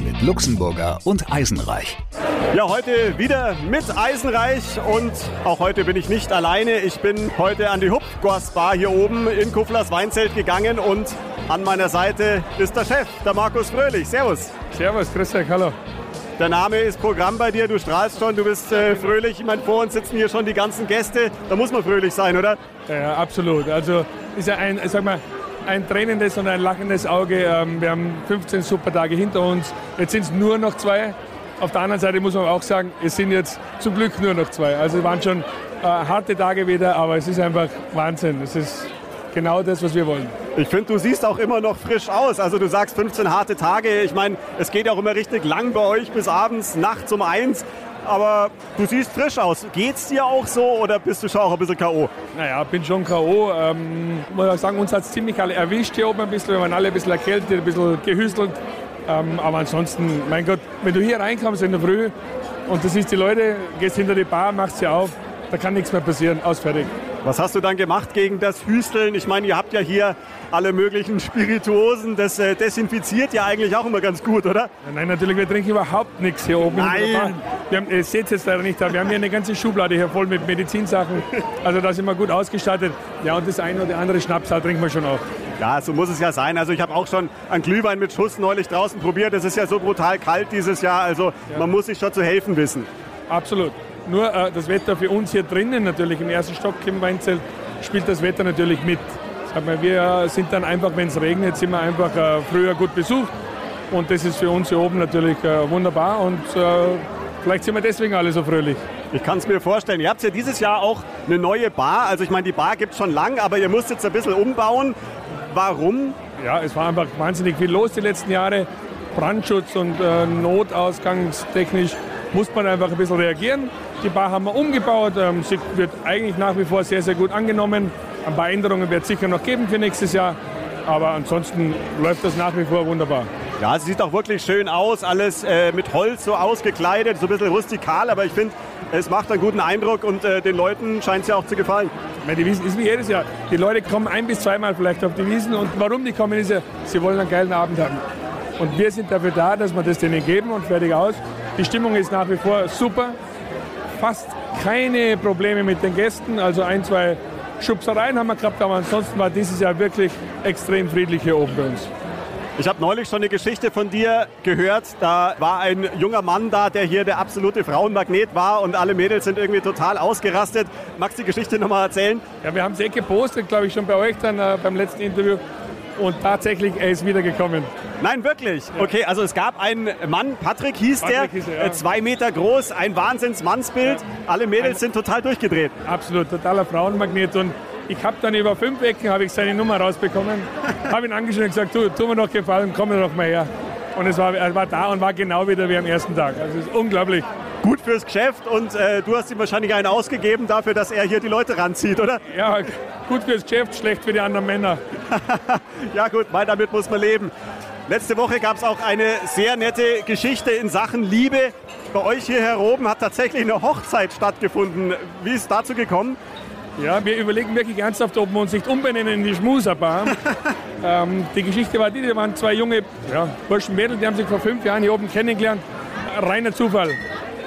mit Luxemburger und Eisenreich. Ja, heute wieder mit Eisenreich und auch heute bin ich nicht alleine. Ich bin heute an die Hupfgors Bar hier oben in Kufflers Weinzelt gegangen und an meiner Seite ist der Chef, der Markus Fröhlich. Servus. Servus, grüß euch, hallo. Der Name ist Programm bei dir, du strahlst schon, du bist äh, fröhlich. Ich meine, vor uns sitzen hier schon die ganzen Gäste. Da muss man fröhlich sein, oder? Ja, absolut. Also ist ja ein, sag mal, ein tränendes und ein lachendes Auge. Ähm, wir haben 15 super Tage hinter uns. Jetzt sind es nur noch zwei. Auf der anderen Seite muss man auch sagen, es sind jetzt zum Glück nur noch zwei. Also es waren schon äh, harte Tage wieder, aber es ist einfach Wahnsinn. Es ist genau das, was wir wollen. Ich finde, du siehst auch immer noch frisch aus. Also du sagst 15 harte Tage. Ich meine, es geht auch immer richtig lang bei euch bis abends, nachts um eins. Aber du siehst frisch aus. Geht's dir auch so oder bist du schon auch ein bisschen K.O.? Naja, bin schon K.O. Ähm, muss auch sagen, uns hat es ziemlich alle erwischt hier oben ein bisschen. Wir waren alle ein bisschen erkältet, ein bisschen gehüstelt. Ähm, aber ansonsten, mein Gott, wenn du hier reinkommst in der Früh und du siehst die Leute, gehst hinter die Bar, machst sie auf, da kann nichts mehr passieren. Ausfertig. Was hast du dann gemacht gegen das Hüsteln? Ich meine, ihr habt ja hier alle möglichen Spirituosen. Das äh, desinfiziert ja eigentlich auch immer ganz gut, oder? Nein, natürlich, wir trinken überhaupt nichts hier oben. Nein. Wir haben, ihr seht es jetzt leider nicht, aber wir haben hier eine ganze Schublade hier voll mit Medizinsachen. Also da sind wir gut ausgestattet. Ja, und das eine oder andere Schnapsal trinken wir schon auch. Ja, so muss es ja sein. Also ich habe auch schon einen Glühwein mit Schuss neulich draußen probiert. Es ist ja so brutal kalt dieses Jahr. Also ja. man muss sich schon zu helfen wissen. Absolut. Nur äh, das Wetter für uns hier drinnen natürlich im ersten Stock im Weinzelt spielt das Wetter natürlich mit. Sag mal, wir sind dann einfach, wenn es regnet, sind wir einfach äh, früher gut besucht. Und das ist für uns hier oben natürlich äh, wunderbar. Und äh, vielleicht sind wir deswegen alle so fröhlich. Ich kann es mir vorstellen. Ihr habt ja dieses Jahr auch eine neue Bar. Also ich meine, die Bar gibt es schon lang, aber ihr müsst jetzt ein bisschen umbauen. Warum? Ja, es war einfach wahnsinnig viel los die letzten Jahre. Brandschutz und äh, Notausgangstechnisch muss man einfach ein bisschen reagieren. Die Bar haben wir umgebaut. Ähm, sie wird eigentlich nach wie vor sehr, sehr gut angenommen. Ein paar Änderungen wird es sicher noch geben für nächstes Jahr. Aber ansonsten läuft das nach wie vor wunderbar. Ja, es sieht auch wirklich schön aus. Alles äh, mit Holz so ausgekleidet, so ein bisschen rustikal. Aber ich finde, es macht einen guten Eindruck und äh, den Leuten scheint es ja auch zu gefallen. Meine, die Wiesen ist wie jedes Jahr. Die Leute kommen ein bis zweimal vielleicht auf die Wiesen. Und warum die kommen, ist ja, sie wollen einen geilen Abend haben. Und wir sind dafür da, dass wir das denen geben und fertig aus. Die Stimmung ist nach wie vor super. Fast keine Probleme mit den Gästen. Also ein, zwei Schubsereien haben wir gehabt, aber ansonsten war dieses Jahr wirklich extrem friedlich hier oben bei uns. Ich habe neulich schon eine Geschichte von dir gehört. Da war ein junger Mann da, der hier der absolute Frauenmagnet war und alle Mädels sind irgendwie total ausgerastet. Magst du die Geschichte nochmal erzählen? Ja, wir haben es eh gepostet, glaube ich, schon bei euch dann äh, beim letzten Interview. Und tatsächlich, er ist wiedergekommen. Nein, wirklich? Ja. Okay, also es gab einen Mann, Patrick hieß Patrick der, hieß er, ja. Äh, zwei Meter groß, ein Wahnsinnsmannsbild. Ja. Alle Mädels ein, sind total durchgedreht. Absolut, totaler Frauenmagnet. Und ich habe dann über fünf Ecken habe ich seine Nummer rausbekommen, habe ihn angeschrieben und gesagt, tu, tu mir noch gefallen, komm doch mal her. Und es war, er war da und war genau wieder wie am ersten Tag. Also es ist unglaublich. Gut fürs Geschäft und äh, du hast ihm wahrscheinlich einen ausgegeben dafür, dass er hier die Leute ranzieht, oder? Ja, gut fürs Geschäft, schlecht für die anderen Männer. ja gut, weil damit muss man leben. Letzte Woche gab es auch eine sehr nette Geschichte in Sachen Liebe. Bei euch hier heroben hat tatsächlich eine Hochzeit stattgefunden. Wie ist es dazu gekommen? Ja, wir überlegen wirklich ernsthaft, ob wir uns nicht umbenennen in die Schmuserbar. ähm, die Geschichte war die, da waren zwei junge ja, Burschen Mädel, die haben sich vor fünf Jahren hier oben kennengelernt. Reiner Zufall.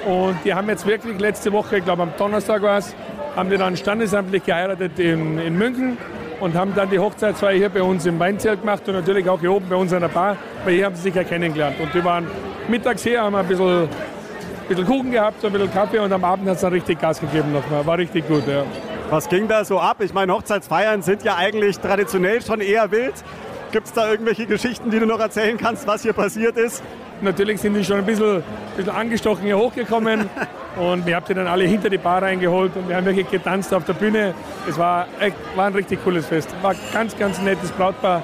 Und die haben jetzt wirklich letzte Woche, ich glaube am Donnerstag war es, haben die dann standesamtlich geheiratet in, in München und haben dann die Hochzeitsfeier hier bei uns im Weinzelt gemacht und natürlich auch hier oben bei uns in der Bar, weil hier haben sie sich ja kennengelernt. Und die waren mittags hier, haben ein bisschen, bisschen Kuchen gehabt, so ein bisschen Kaffee und am Abend hat es dann richtig Gas gegeben nochmal. War richtig gut, ja. Was ging da so ab? Ich meine, Hochzeitsfeiern sind ja eigentlich traditionell schon eher wild. Gibt es da irgendwelche Geschichten, die du noch erzählen kannst, was hier passiert ist? Natürlich sind die schon ein bisschen, bisschen angestochen hier hochgekommen und wir haben sie dann alle hinter die Bar reingeholt und wir haben wirklich getanzt auf der Bühne. Es war, war ein richtig cooles Fest. War ganz, ganz nettes Brautpaar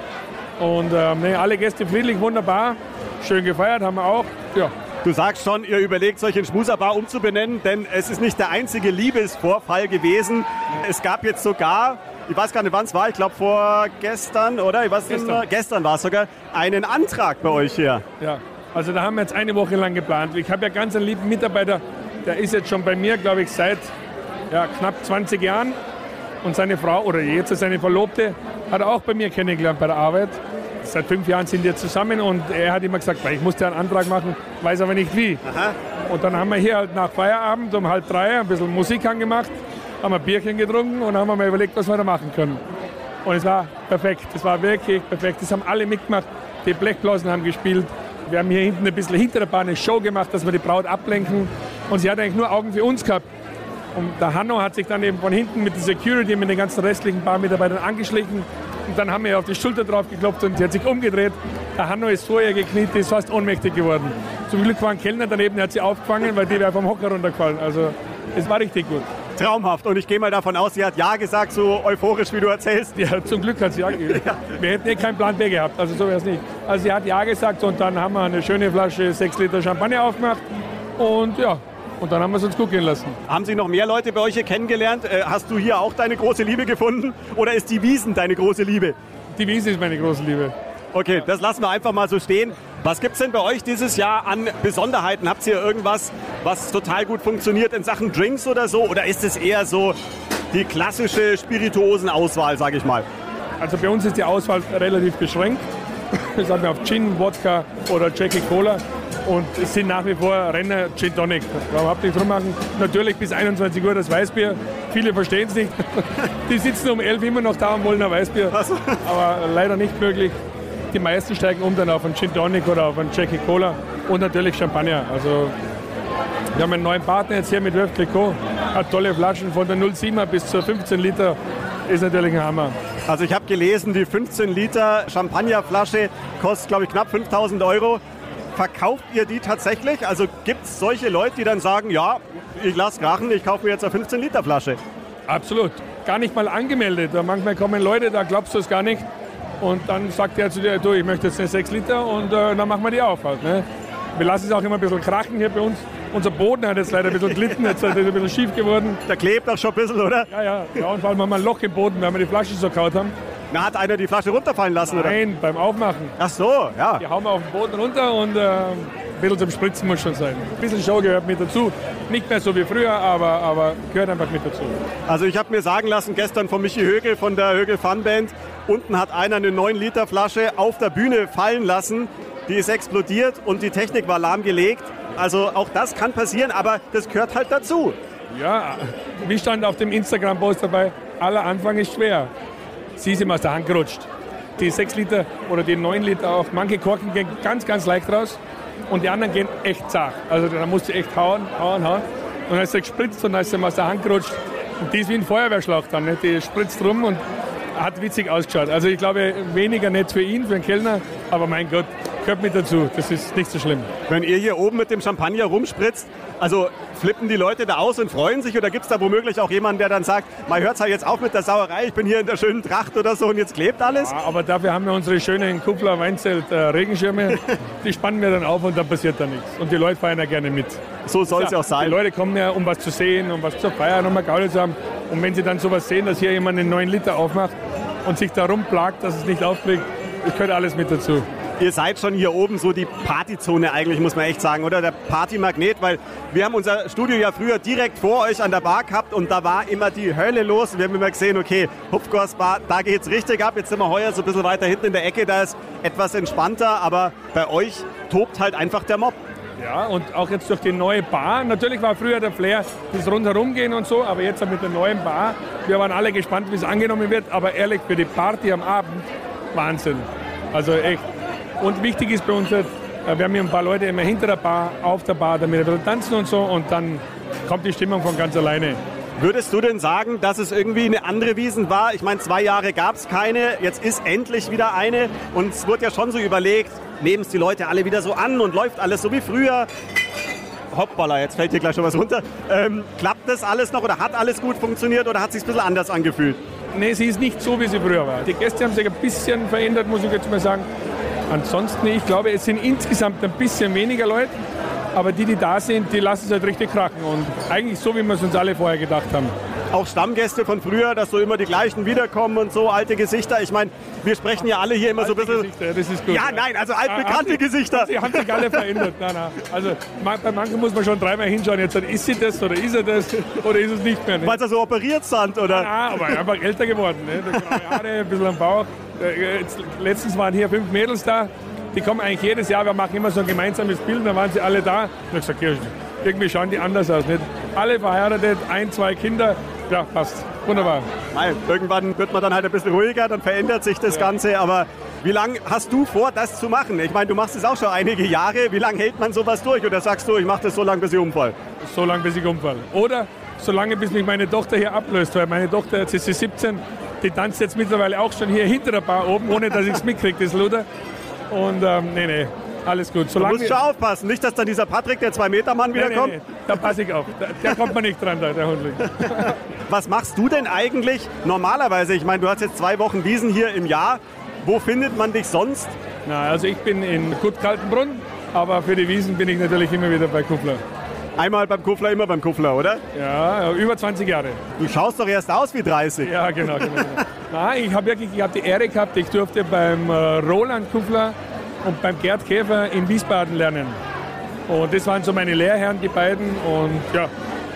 und ähm, alle Gäste friedlich, wunderbar. Schön gefeiert haben wir auch. Ja, Du sagst schon, ihr überlegt, solche Schmuserbar umzubenennen, denn es ist nicht der einzige Liebesvorfall gewesen. Es gab jetzt sogar, ich weiß gar nicht, wann es war, ich glaube vor gestern, oder? Ich weiß gestern, nicht, gestern war es sogar, einen Antrag bei euch hier. Ja, also da haben wir jetzt eine Woche lang geplant. Ich habe ja ganz einen lieben Mitarbeiter, der ist jetzt schon bei mir, glaube ich, seit ja, knapp 20 Jahren. Und seine Frau, oder jetzt seine Verlobte, hat er auch bei mir kennengelernt bei der Arbeit. Seit fünf Jahren sind wir zusammen und er hat immer gesagt, ich musste einen Antrag machen, weiß aber nicht wie. Aha. Und dann haben wir hier halt nach Feierabend um halb drei ein bisschen Musik angemacht, haben ein Bierchen getrunken und haben mal überlegt, was wir da machen können. Und es war perfekt, es war wirklich perfekt. Das haben alle mitgemacht. Die Blechblasen haben gespielt. Wir haben hier hinten ein bisschen hinter der Bahn eine Show gemacht, dass wir die Braut ablenken. Und sie hat eigentlich nur Augen für uns gehabt. Und der Hanno hat sich dann eben von hinten mit der Security, mit den ganzen restlichen Barmitarbeitern angeschlichen. Und dann haben wir auf die Schulter drauf geklopft und sie hat sich umgedreht. Der Hanno ist vor ihr gekniet, ist fast ohnmächtig geworden. Zum Glück war ein Kellner daneben, der hat sie aufgefangen, weil die wäre vom Hocker runtergefallen. Also es war richtig gut. Traumhaft. Und ich gehe mal davon aus, sie hat Ja gesagt, so euphorisch, wie du erzählst. Ja, zum Glück hat sie Ja gegeben. Ja. Wir hätten eh keinen Plan B gehabt, also so wäre es nicht. Also sie hat Ja gesagt und dann haben wir eine schöne Flasche 6 Liter Champagner aufgemacht. Und ja, und dann haben wir es uns gut gehen lassen. Haben Sie noch mehr Leute bei euch hier kennengelernt? Äh, hast du hier auch deine große Liebe gefunden? Oder ist die Wiesen deine große Liebe? Die Wiese ist meine große Liebe. Okay, das lassen wir einfach mal so stehen. Was gibt es denn bei euch dieses Jahr an Besonderheiten? Habt ihr irgendwas, was total gut funktioniert in Sachen Drinks oder so? Oder ist es eher so die klassische Spirituosenauswahl, sage ich mal? Also bei uns ist die Auswahl relativ beschränkt. Das haben wir auf Gin, Wodka oder Jackie Cola. Und es sind nach wie vor Renner Gin Tonic. Überhaupt nicht drum machen. Natürlich bis 21 Uhr das Weißbier. Viele verstehen es nicht. Die sitzen um 11 immer noch da und wollen ein Weißbier. Aber leider nicht möglich. Die meisten steigen um dann auf einen Gin Tonic oder auf einen Jackie Cola und natürlich Champagner. Also wir haben einen neuen Partner jetzt hier mit Wölf Clicquot. Hat tolle Flaschen von der 0,7er bis zur 15 Liter. Ist natürlich ein Hammer. Also ich habe gelesen, die 15 Liter Champagnerflasche kostet, glaube ich, knapp 5000 Euro. Verkauft ihr die tatsächlich? Also gibt es solche Leute, die dann sagen, ja, ich lasse krachen, ich kaufe mir jetzt eine 15 Liter Flasche? Absolut. Gar nicht mal angemeldet. Manchmal kommen Leute, da glaubst du es gar nicht. Und dann sagt er zu dir, du, ich möchte jetzt eine 6 Liter und äh, dann machen wir die auf halt. Ne? Wir lassen es auch immer ein bisschen krachen hier bei uns. Unser Boden hat jetzt leider ein bisschen glitten, jetzt ist er ein bisschen schief geworden. Der klebt auch schon ein bisschen, oder? Ja, ja. ja und vor allem haben wir ein Loch im Boden, weil wir die Flasche so kaut haben. Na, hat einer die Flasche runterfallen lassen, Nein, oder? Nein, beim Aufmachen. Ach so, ja. Die hauen wir auf den Boden runter und äh, ein bisschen zum Spritzen muss schon sein. Ein bisschen Show gehört mit dazu. Nicht mehr so wie früher, aber, aber gehört einfach mit dazu. Also ich habe mir sagen lassen, gestern von Michi Högel von der Högel Fun Band, unten hat einer eine 9 Liter Flasche auf der Bühne fallen lassen. Die ist explodiert und die Technik war lahmgelegt. Also auch das kann passieren, aber das gehört halt dazu. Ja, wie stand auf dem Instagram-Post dabei, aller Anfang ist schwer. Sie ist ihm aus der Hand gerutscht. Die 6 Liter oder die 9 Liter auch, manche Korken gehen ganz, ganz leicht raus und die anderen gehen echt zart. Also da musst du echt hauen, hauen, hauen. Und dann ist er gespritzt und dann ist ihm aus der Hand gerutscht. Und die ist wie ein Feuerwehrschlauch dann. Ne? Die spritzt rum und hat witzig ausgeschaut. Also ich glaube, weniger nett für ihn, für den Kellner, aber mein Gott, gehört mit dazu. Das ist nicht so schlimm. Wenn ihr hier oben mit dem Champagner rumspritzt, also flippen die Leute da aus und freuen sich oder gibt es da womöglich auch jemanden, der dann sagt, mal hört halt jetzt auf mit der Sauerei, ich bin hier in der schönen Tracht oder so und jetzt klebt alles? Ja, aber dafür haben wir unsere schönen Kupler Weinzelt äh, Regenschirme, die spannen wir dann auf und dann passiert da nichts. Und die Leute feiern ja gerne mit. So soll es ja auch sein. Die Leute kommen ja, um was zu sehen, um was zu feiern, um mal Gaudi zu haben. Und wenn sie dann sowas sehen, dass hier jemand einen 9 Liter aufmacht und sich darum plagt, dass es nicht aufblickt, gehört alles mit dazu ihr seid schon hier oben so die Partyzone eigentlich, muss man echt sagen, oder? Der Partymagnet, weil wir haben unser Studio ja früher direkt vor euch an der Bar gehabt und da war immer die Hölle los. Wir haben immer gesehen, okay, Hupfgors Bar, da geht's richtig ab. Jetzt sind wir heuer so ein bisschen weiter hinten in der Ecke, da ist etwas entspannter, aber bei euch tobt halt einfach der Mob. Ja, und auch jetzt durch die neue Bar. Natürlich war früher der Flair das rundherum gehen und so, aber jetzt mit der neuen Bar. Wir waren alle gespannt, wie es angenommen wird, aber ehrlich, für die Party am Abend, Wahnsinn. Also echt, und wichtig ist bei uns, jetzt, äh, wir haben hier ein paar Leute immer hinter der Bar, auf der Bar, damit wir tanzen und so und dann kommt die Stimmung von ganz alleine. Würdest du denn sagen, dass es irgendwie eine andere Wiesen war? Ich meine, zwei Jahre gab es keine, jetzt ist endlich wieder eine und es wurde ja schon so überlegt, nehmen es die Leute alle wieder so an und läuft alles so wie früher. Hoppala, jetzt fällt hier gleich schon was runter. Ähm, klappt das alles noch oder hat alles gut funktioniert oder hat es sich ein bisschen anders angefühlt? Nee, sie ist nicht so, wie sie früher war. Die Gäste haben sich ein bisschen verändert, muss ich jetzt mal sagen. Ansonsten, ich glaube, es sind insgesamt ein bisschen weniger Leute, Aber die, die da sind, die lassen es halt richtig krachen. Und eigentlich so, wie wir es uns alle vorher gedacht haben auch Stammgäste von früher, dass so immer die gleichen wiederkommen und so alte Gesichter. Ich meine, wir sprechen ja alle hier immer alte so ein bisschen. Gesichter, das ist gut. Ja, nein, also altbekannte ah, Gesichter. Sie haben sich alle verändert. Nein, nein. Also bei manchen muss man schon dreimal hinschauen. Jetzt ist sie das oder ist er das oder ist es nicht mehr? Ne? Weil sie so operiert sind, oder? Ja, aber einfach älter geworden. Ne? Haare, ein bisschen am Bauch. Äh, jetzt, letztens waren hier fünf Mädels da. Die kommen eigentlich jedes Jahr. Wir machen immer so ein gemeinsames Bild. Da waren sie alle da. Und ich gesagt, irgendwie schauen die anders aus. Nicht? Alle verheiratet, ein, zwei Kinder. Ja, passt. Wunderbar. Nein, irgendwann wird man dann halt ein bisschen ruhiger, dann verändert sich das ja. Ganze. Aber wie lange hast du vor, das zu machen? Ich meine, du machst es auch schon einige Jahre. Wie lange hält man sowas durch? Oder sagst du, ich mache das so lange, bis ich umfall? So lange, bis ich umfall. Oder so lange, bis mich meine Tochter hier ablöst. Weil meine Tochter, jetzt ist sie 17, die tanzt jetzt mittlerweile auch schon hier hinter der Bar oben, ohne dass ich es mitkriege, das Luder. Und ähm, nee, nee, alles gut. Solange du musst schon aufpassen, nicht, dass dann dieser Patrick, der Zwei-Meter-Mann, wiederkommt. Nee, nee, nee. Da passe ich auf. Der kommt man nicht dran, da, der Hundling. Was machst du denn eigentlich normalerweise? Ich meine, du hast jetzt zwei Wochen Wiesen hier im Jahr. Wo findet man dich sonst? Na, also ich bin in Gut Kaltenbrunn, aber für die Wiesen bin ich natürlich immer wieder bei Kuffler. Einmal beim Kuffler, immer beim Kuffler, oder? Ja, über 20 Jahre. Du schaust doch erst aus wie 30. Ja, genau. genau, genau. Nein, ich habe wirklich ich hab die Ehre gehabt, ich durfte beim äh, Roland Kuffler und beim Gerd Käfer in Wiesbaden lernen. Und das waren so meine Lehrherren, die beiden. Und ja,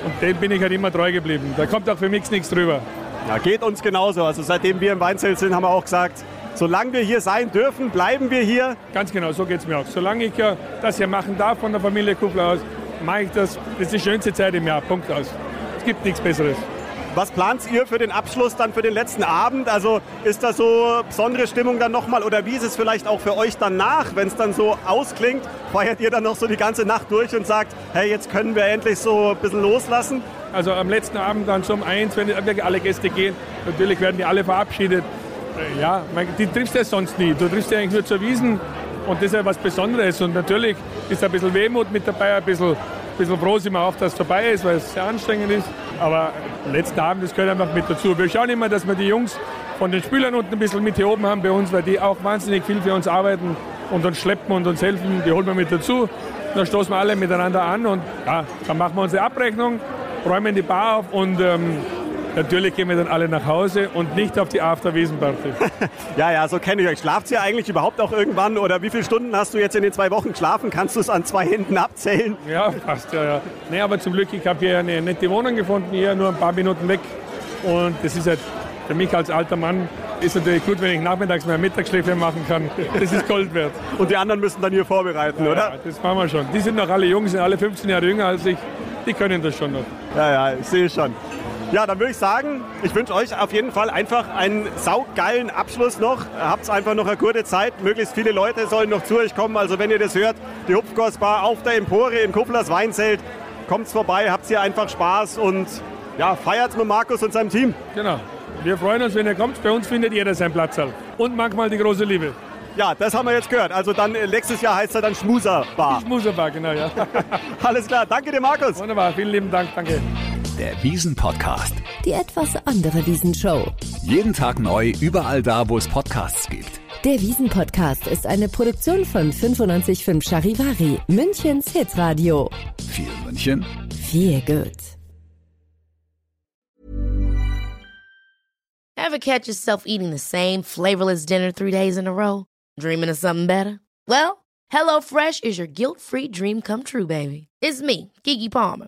und dem bin ich halt immer treu geblieben. Da kommt auch für mich nichts drüber. Ja, geht uns genauso. Also seitdem wir im Weinzelt sind, haben wir auch gesagt, solange wir hier sein dürfen, bleiben wir hier. Ganz genau, so geht es mir auch. Solange ich ja das hier machen darf von der Familie Kuppler aus, mache ich das. Das ist die schönste Zeit im Jahr. Punkt aus. Es gibt nichts Besseres. Was plant ihr für den Abschluss dann für den letzten Abend? Also ist da so besondere Stimmung dann nochmal oder wie ist es vielleicht auch für euch danach, wenn es dann so ausklingt? Feiert ihr dann noch so die ganze Nacht durch und sagt, hey, jetzt können wir endlich so ein bisschen loslassen? Also am letzten Abend dann zum eins, wenn alle Gäste gehen, natürlich werden die alle verabschiedet. Äh, ja, die triffst du sonst nie. Du triffst ja eigentlich nur zur Wiesen und das ist ja was Besonderes. Und natürlich ist ein bisschen Wehmut mit dabei, ein bisschen, ein bisschen froh sind wir auch, dass es vorbei ist, weil es sehr anstrengend ist. Aber letzten Abend, das gehört einfach mit dazu. Wir schauen immer, dass wir die Jungs von den Spülern unten ein bisschen mit hier oben haben bei uns, weil die auch wahnsinnig viel für uns arbeiten und uns schleppen und uns helfen. Die holen wir mit dazu. Dann stoßen wir alle miteinander an und ja, dann machen wir unsere Abrechnung, räumen die Bar auf und ähm, Natürlich gehen wir dann alle nach Hause und nicht auf die After-Wiesen-Party. ja, ja, so kenne ich euch. Schlaft ihr eigentlich überhaupt auch irgendwann? Oder wie viele Stunden hast du jetzt in den zwei Wochen geschlafen? Kannst du es an zwei Händen abzählen? Ja, passt, ja, ja. Nee, aber zum Glück, ich habe hier eine nette Wohnung gefunden, hier nur ein paar Minuten weg. Und das ist halt für mich als alter Mann ist natürlich gut, wenn ich nachmittags mehr Mittagsschläfe machen kann. Das ist Gold wert. Und die anderen müssen dann hier vorbereiten, ja, oder? Ja, das machen wir schon. Die sind noch alle jung, sind alle 15 Jahre jünger als ich. Die können das schon noch. Ja, ja, ich sehe schon. Ja, dann würde ich sagen, ich wünsche euch auf jeden Fall einfach einen saugeilen Abschluss noch. Habt einfach noch eine gute Zeit. Möglichst viele Leute sollen noch zu euch kommen. Also wenn ihr das hört, die Hupfkostbar auf der Empore im Kufflers Weinzelt. Kommt's vorbei, habt hier einfach Spaß und ja, feiert mit Markus und seinem Team. Genau. Wir freuen uns, wenn ihr kommt. Bei uns findet jeder seinen Platz. Und manchmal die große Liebe. Ja, das haben wir jetzt gehört. Also dann äh, nächstes Jahr heißt er dann Schmuserbar. Schmuserbar, genau, ja. Alles klar. Danke dir, Markus. Wunderbar. Vielen lieben Dank. Danke. Der Wiesen-Podcast. Die etwas andere Wiesenshow. Jeden Tag neu, überall da, wo es Podcasts gibt. Der Wiesen-Podcast ist eine Produktion von 955 Charivari, Münchens Hitradio. Viel München. Viel gut. Ever catch yourself eating the same flavorless dinner three days in a row? Dreaming of something better? Well, HelloFresh is your guilt-free dream come true, baby. It's me, Kiki Palmer.